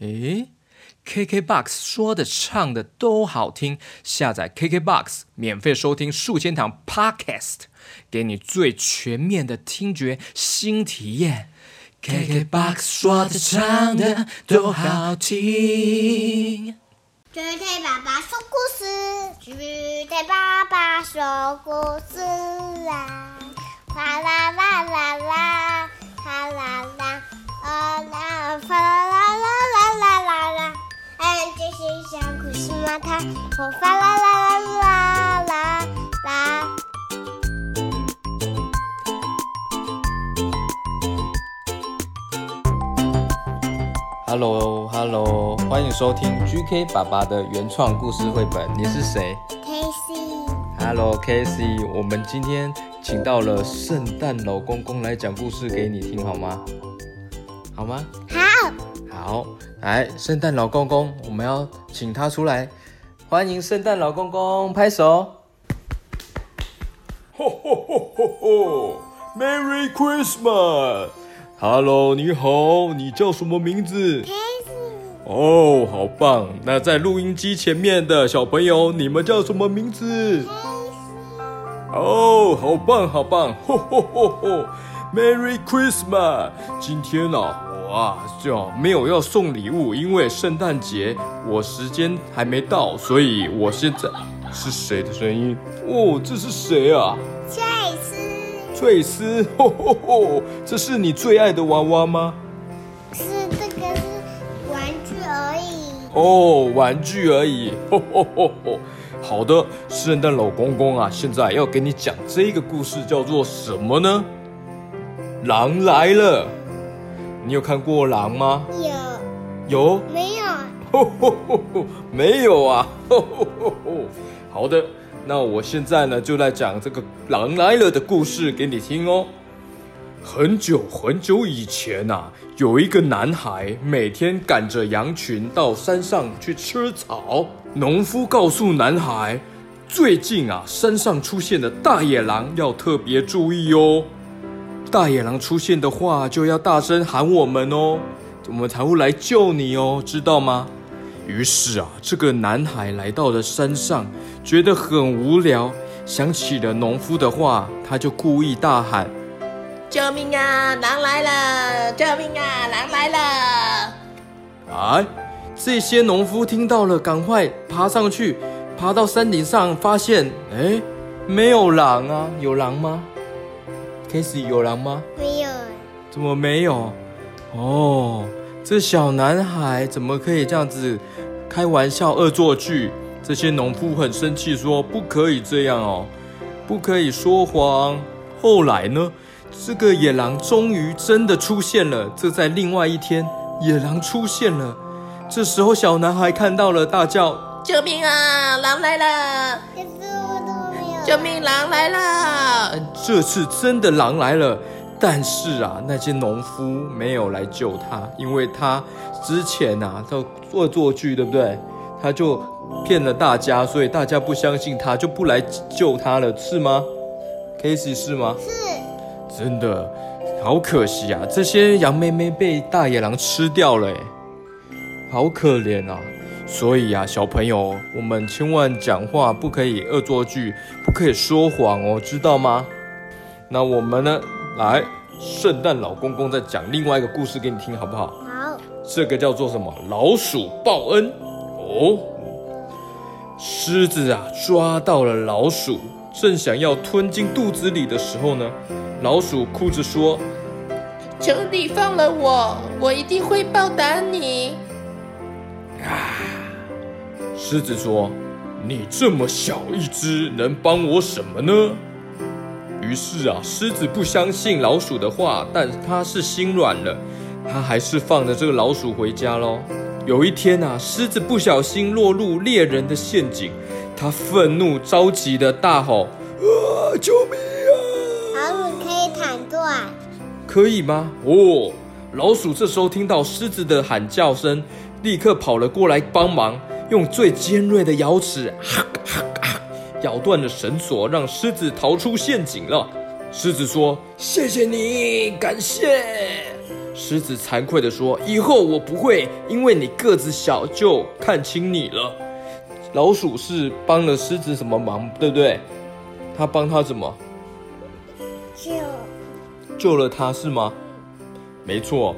诶，KKBOX 说的唱的都好听，下载 KKBOX 免费收听数千堂 Podcast，给你最全面的听觉新体验。KKBOX 说的唱的都好听。巨腿爸爸说故事，巨腿爸爸说故事啊，哗啦啦啦啦，哗啦啦，啦啦，哗啦啦啦我哗啦啦啦啦啦啦。Hello，Hello，欢迎收听 GK 爸爸的原创故事绘本。你是谁 Casey，？Hello，Casey，我们今天请到了圣诞老公公来讲故事给你听，好吗？好吗？好，好，来，圣诞老公公，我们要请他出来，欢迎圣诞老公公，拍手。吼吼吼吼吼！Merry Christmas！Hello，你好，你叫什么名字？Casey，哦，好棒！那在录音机前面的小朋友，你们叫什么名字？哦，好棒，好棒！吼吼吼吼！Merry Christmas！今天呢、啊，我啊就没有要送礼物，因为圣诞节我时间还没到，所以我现在是谁的声音？哦，这是谁啊？翠丝，翠丝，吼吼吼！这是你最爱的娃娃吗？是这个是玩具而已。哦，玩具而已，吼吼吼吼！好的，圣诞老公公啊，现在要给你讲这个故事，叫做什么呢？狼来了。你有看过狼吗？有有，没有？吼吼吼吼，没有啊，吼吼吼吼。好的，那我现在呢就来讲这个狼来了的故事给你听哦。很久很久以前啊，有一个男孩每天赶着羊群到山上去吃草。农夫告诉男孩，最近啊，山上出现的大野狼要特别注意哦。大野狼出现的话，就要大声喊我们哦，我们才会来救你哦，知道吗？于是啊，这个男孩来到了山上，觉得很无聊，想起了农夫的话，他就故意大喊。救命啊！狼来了！救命啊！狼来了！哎，这些农夫听到了，赶快爬上去，爬到山顶上，发现，哎，没有狼啊，有狼吗？Casey 有狼吗？没有。怎么没有？哦，这小男孩怎么可以这样子开玩笑、恶作剧？这些农夫很生气，说不可以这样哦，不可以说谎。后来呢，这个野狼终于真的出现了。这在另外一天，野狼出现了。这时候，小男孩看到了，大叫救命啊！狼来了！可是我都没有。救命！狼来了！这次真的狼来了，但是啊，那些农夫没有来救他，因为他之前啊他恶作剧，对不对？他就骗了大家，所以大家不相信他，就不来救他了，是吗？Casey 是吗？是真的，好可惜啊！这些羊妹妹被大野狼吃掉了，哎，好可怜啊！所以啊，小朋友，我们千万讲话不可以恶作剧，不可以说谎哦，知道吗？那我们呢，来，圣诞老公公再讲另外一个故事给你听，好不好？好。这个叫做什么？老鼠报恩哦。狮子啊，抓到了老鼠，正想要吞进肚子里的时候呢，老鼠哭着说求你放了我，我一定会报答你。：“啊狮子说：“你这么小一只，能帮我什么呢？”于是啊，狮子不相信老鼠的话，但他是心软了，他还是放着这个老鼠回家喽。有一天啊，狮子不小心落入猎人的陷阱，他愤怒着急的大吼：“啊，救命啊！”老鼠可以砍断。可以吗？哦，老鼠这时候听到狮子的喊叫声，立刻跑了过来帮忙，用最尖锐的牙齿哈哈哈咬断了绳索，让狮子逃出陷阱了。狮子说：“谢谢你，感谢。”狮子惭愧的说：“以后我不会因为你个子小就看轻你了。”老鼠是帮了狮子什么忙，对不对？他帮他什么？救救了他是吗？没错，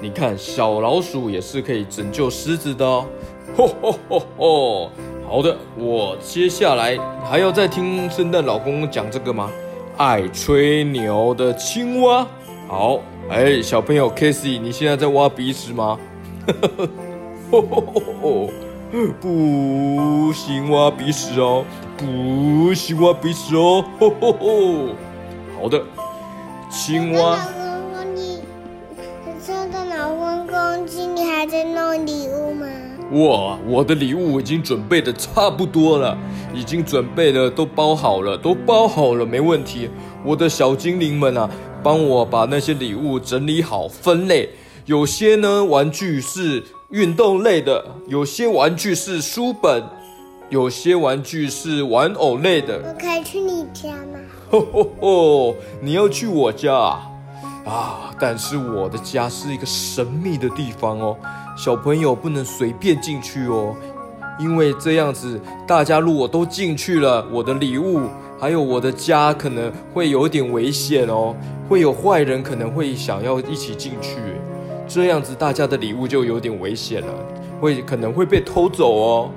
你看小老鼠也是可以拯救狮子的哦。吼吼吼吼！好的，我接下来还要再听圣诞老公公讲这个吗？爱吹牛的青蛙。好，哎，小朋友 k a s e y 你现在在挖鼻屎吗？吼吼吼吼！不行挖鼻屎哦，不行挖鼻屎哦。吼吼吼！好的，青蛙。哇，我的礼物已经准备的差不多了，已经准备的都包好了，都包好了，没问题。我的小精灵们啊，帮我把那些礼物整理好，分类。有些呢，玩具是运动类的，有些玩具是书本，有些玩具是玩偶类的。我可以去你家吗？吼吼吼！你要去我家啊？啊！但是我的家是一个神秘的地方哦，小朋友不能随便进去哦，因为这样子，大家如果都进去了，我的礼物还有我的家可能会有点危险哦，会有坏人可能会想要一起进去，这样子大家的礼物就有点危险了，会可能会被偷走哦。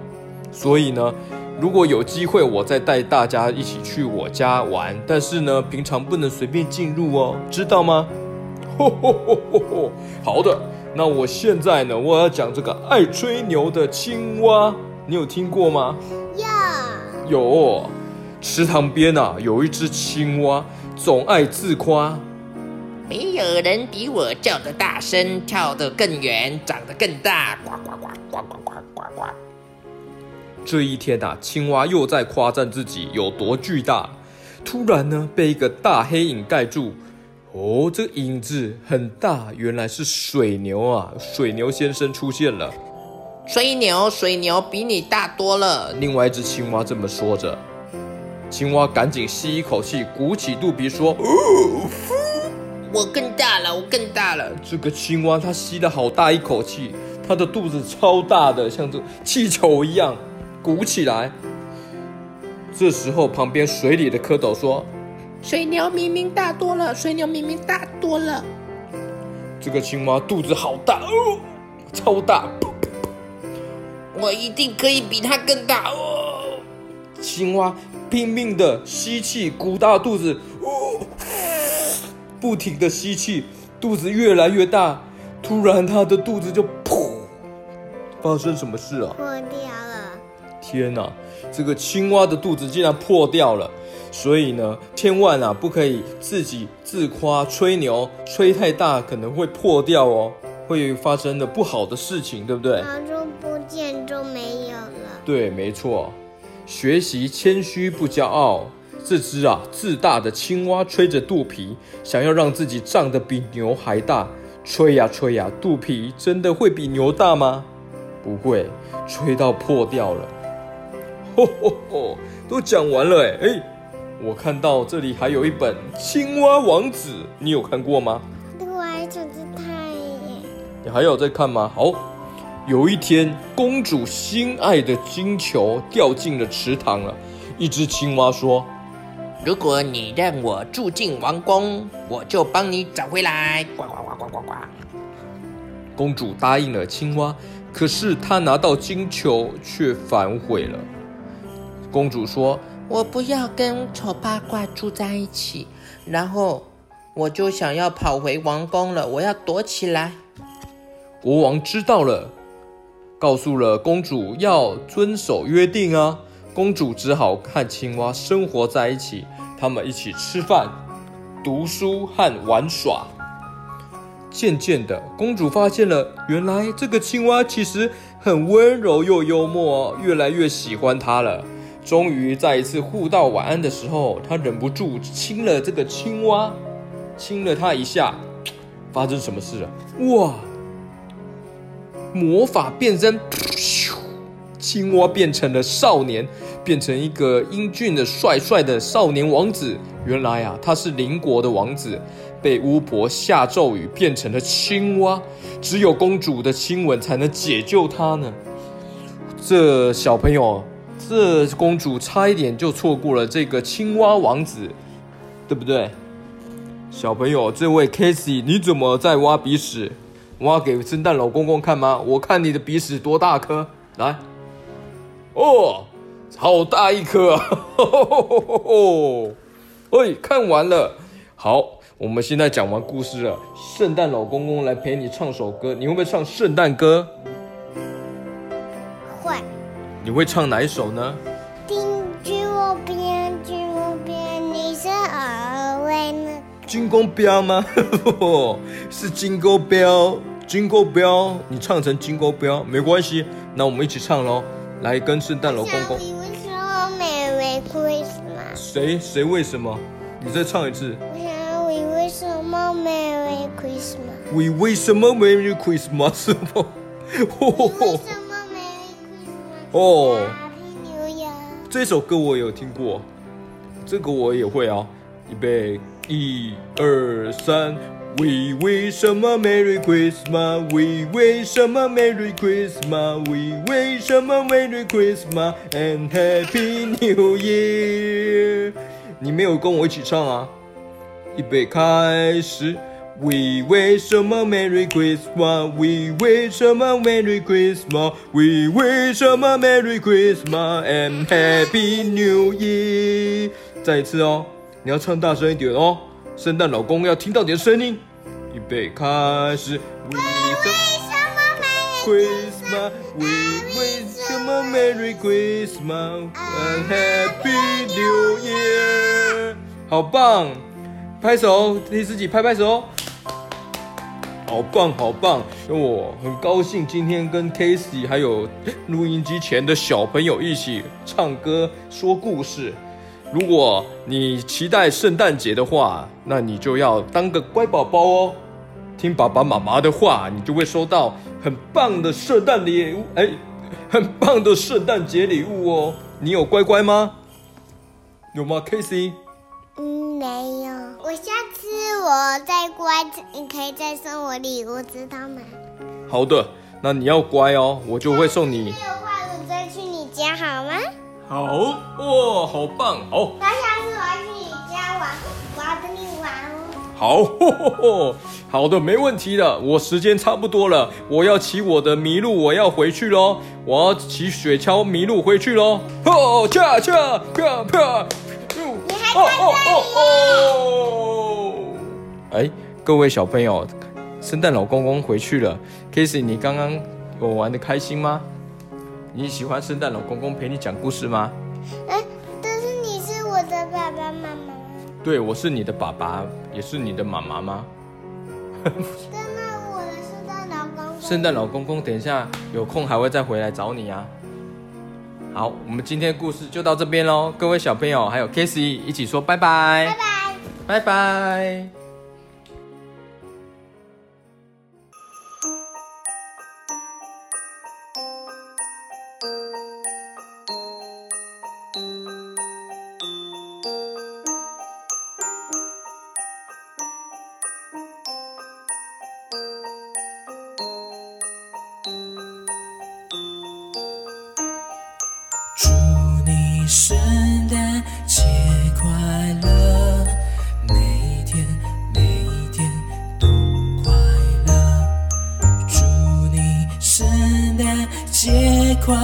所以呢，如果有机会，我再带大家一起去我家玩。但是呢，平常不能随便进入哦，知道吗？吼吼吼吼吼！好的，那我现在呢，我要讲这个爱吹牛的青蛙，你有听过吗？有，有，池塘边啊，有一只青蛙，总爱自夸。没有人比我叫得大声，跳得更远，长得更大，呱呱呱呱呱呱呱呱。这一天啊，青蛙又在夸赞自己有多巨大。突然呢，被一个大黑影盖住。哦，这个影子很大，原来是水牛啊！水牛先生出现了。水牛，水牛比你大多了。另外一只青蛙这么说着，青蛙赶紧吸一口气，鼓起肚皮说：“哦我更大了，我更大了。这个青蛙它吸了好大一口气，它的肚子超大的，像这气球一样鼓起来。”这时候，旁边水里的蝌蚪说。水牛明明大多了，水牛明明大多了。这个青蛙肚子好大哦，超大！我一定可以比它更大哦。青蛙拼命的吸气，鼓大肚子，哦，不停的吸气，肚子越来越大。突然，它的肚子就噗！发生什么事啊？破掉了！天哪，这个青蛙的肚子竟然破掉了！所以呢，千万啊不可以自己自夸吹牛，吹太大可能会破掉哦，会发生的不好的事情，对不对？好就不见就没有了。对，没错。学习谦虚不骄傲。这只啊自大的青蛙吹着肚皮，想要让自己胀得比牛还大。吹呀吹呀，肚皮真的会比牛大吗？不会，吹到破掉了。吼吼吼，都讲完了哎哎。我看到这里还有一本《青蛙王子》，你有看过吗？我还想着看耶。你还有在看吗？好，有一天，公主心爱的金球掉进了池塘了。一只青蛙说：“如果你让我住进王宫，我就帮你找回来。”呱呱呱呱呱呱。公主答应了青蛙，可是她拿到金球却反悔了。公主说。我不要跟丑八怪住在一起，然后我就想要跑回王宫了。我要躲起来。国王知道了，告诉了公主要遵守约定啊。公主只好和青蛙生活在一起，他们一起吃饭、读书和玩耍。渐渐的，公主发现了，原来这个青蛙其实很温柔又幽默，越来越喜欢它了。终于在一次互道晚安的时候，他忍不住亲了这个青蛙，亲了它一下。发生什么事了？哇！魔法变身，青蛙变成了少年，变成一个英俊的、帅帅的少年王子。原来啊，他是邻国的王子，被巫婆下咒语变成了青蛙，只有公主的亲吻才能解救他呢。这小朋友，这公主差一点就错过了这个青蛙王子，对不对？小朋友，这位 k a s e y 你怎么在挖鼻屎？挖给圣诞老公公看吗？我看你的鼻屎多大颗，来。哦，好大一颗啊！哎，看完了。好，我们现在讲完故事了。圣诞老公公来陪你唱首歌，你会不会唱圣诞歌？会。你会唱哪一首呢？听君我边，君我边，你是呢？军工标吗？是金钩标，金钩标。你唱成金钩标没关系，那我们一起唱喽。来跟圣诞老公公。为什么 Merry Christmas？谁谁为什么？你再唱一次。我想为为什么 Merry Christmas？为为什么 Merry Christmas？什么？为什么 Merry Christmas？哦。这首歌我有听过，这个我也会啊。预备，一二三。We wish a Merry Christmas. We wish a Merry Christmas. We wish a Merry Christmas and Happy New Year. 你没有跟我一起唱啊？预备开始。We wish a Merry Christmas. We wish a Merry Christmas. We wish a Merry Christmas and Happy New Year. 再一次哦，你要唱大声一点哦。圣诞老公要听到你的声音。预备开始。We wish a Merry Christmas. We wish a Merry Christmas and Happy New Year。好棒！拍手，替自己拍拍手。好棒，好棒！我很高兴今天跟 Casey 还有录音机前的小朋友一起唱歌说故事。如果你期待圣诞节的话，那你就要当个乖宝宝哦。听爸爸妈妈的话，你就会收到很棒的圣诞礼物，哎，很棒的圣诞节礼物哦。你有乖乖吗？有吗，Casey？嗯，没有。我下次我再乖，你可以再送我礼物，知道吗？好的，那你要乖哦，我就会送你。没有坏了再去你家好吗？好哇，好棒，好。那下次我要去你家玩，我要跟你玩哦。好，好的，没问题的。我时间差不多了，我要骑我的麋鹿，我要回去喽。我要骑雪橇麋鹿回去喽。哦，恰恰，啪啪，你还在这里哎，各位小朋友，圣诞老公公回去了。Casey，你刚刚我玩的开心吗？你喜欢圣诞老公公陪你讲故事吗？哎，但是你是我的爸爸妈妈。对，我是你的爸爸，也是你的妈妈吗？那我的圣诞老公公。圣诞老公公，等一下有空还会再回来找你啊。好，我们今天故事就到这边喽。各位小朋友，还有 k a s e y 一起说拜拜，拜拜，拜拜。圣诞节快乐每一天每一天都快乐。祝你圣诞节快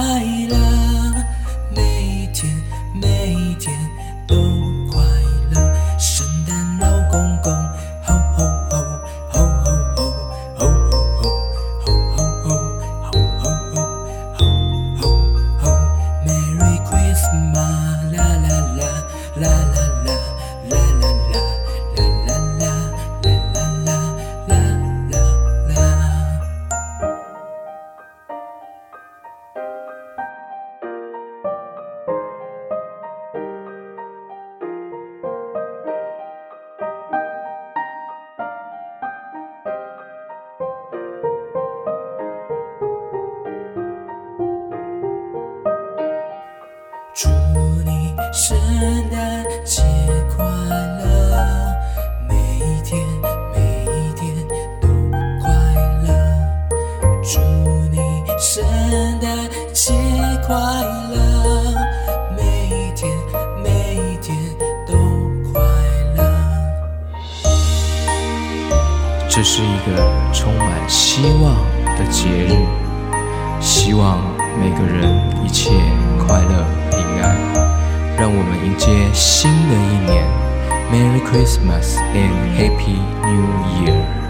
这是一个充满希望的节日，希望每个人一切快乐平安。让我们迎接新的一年，Merry Christmas and Happy New Year！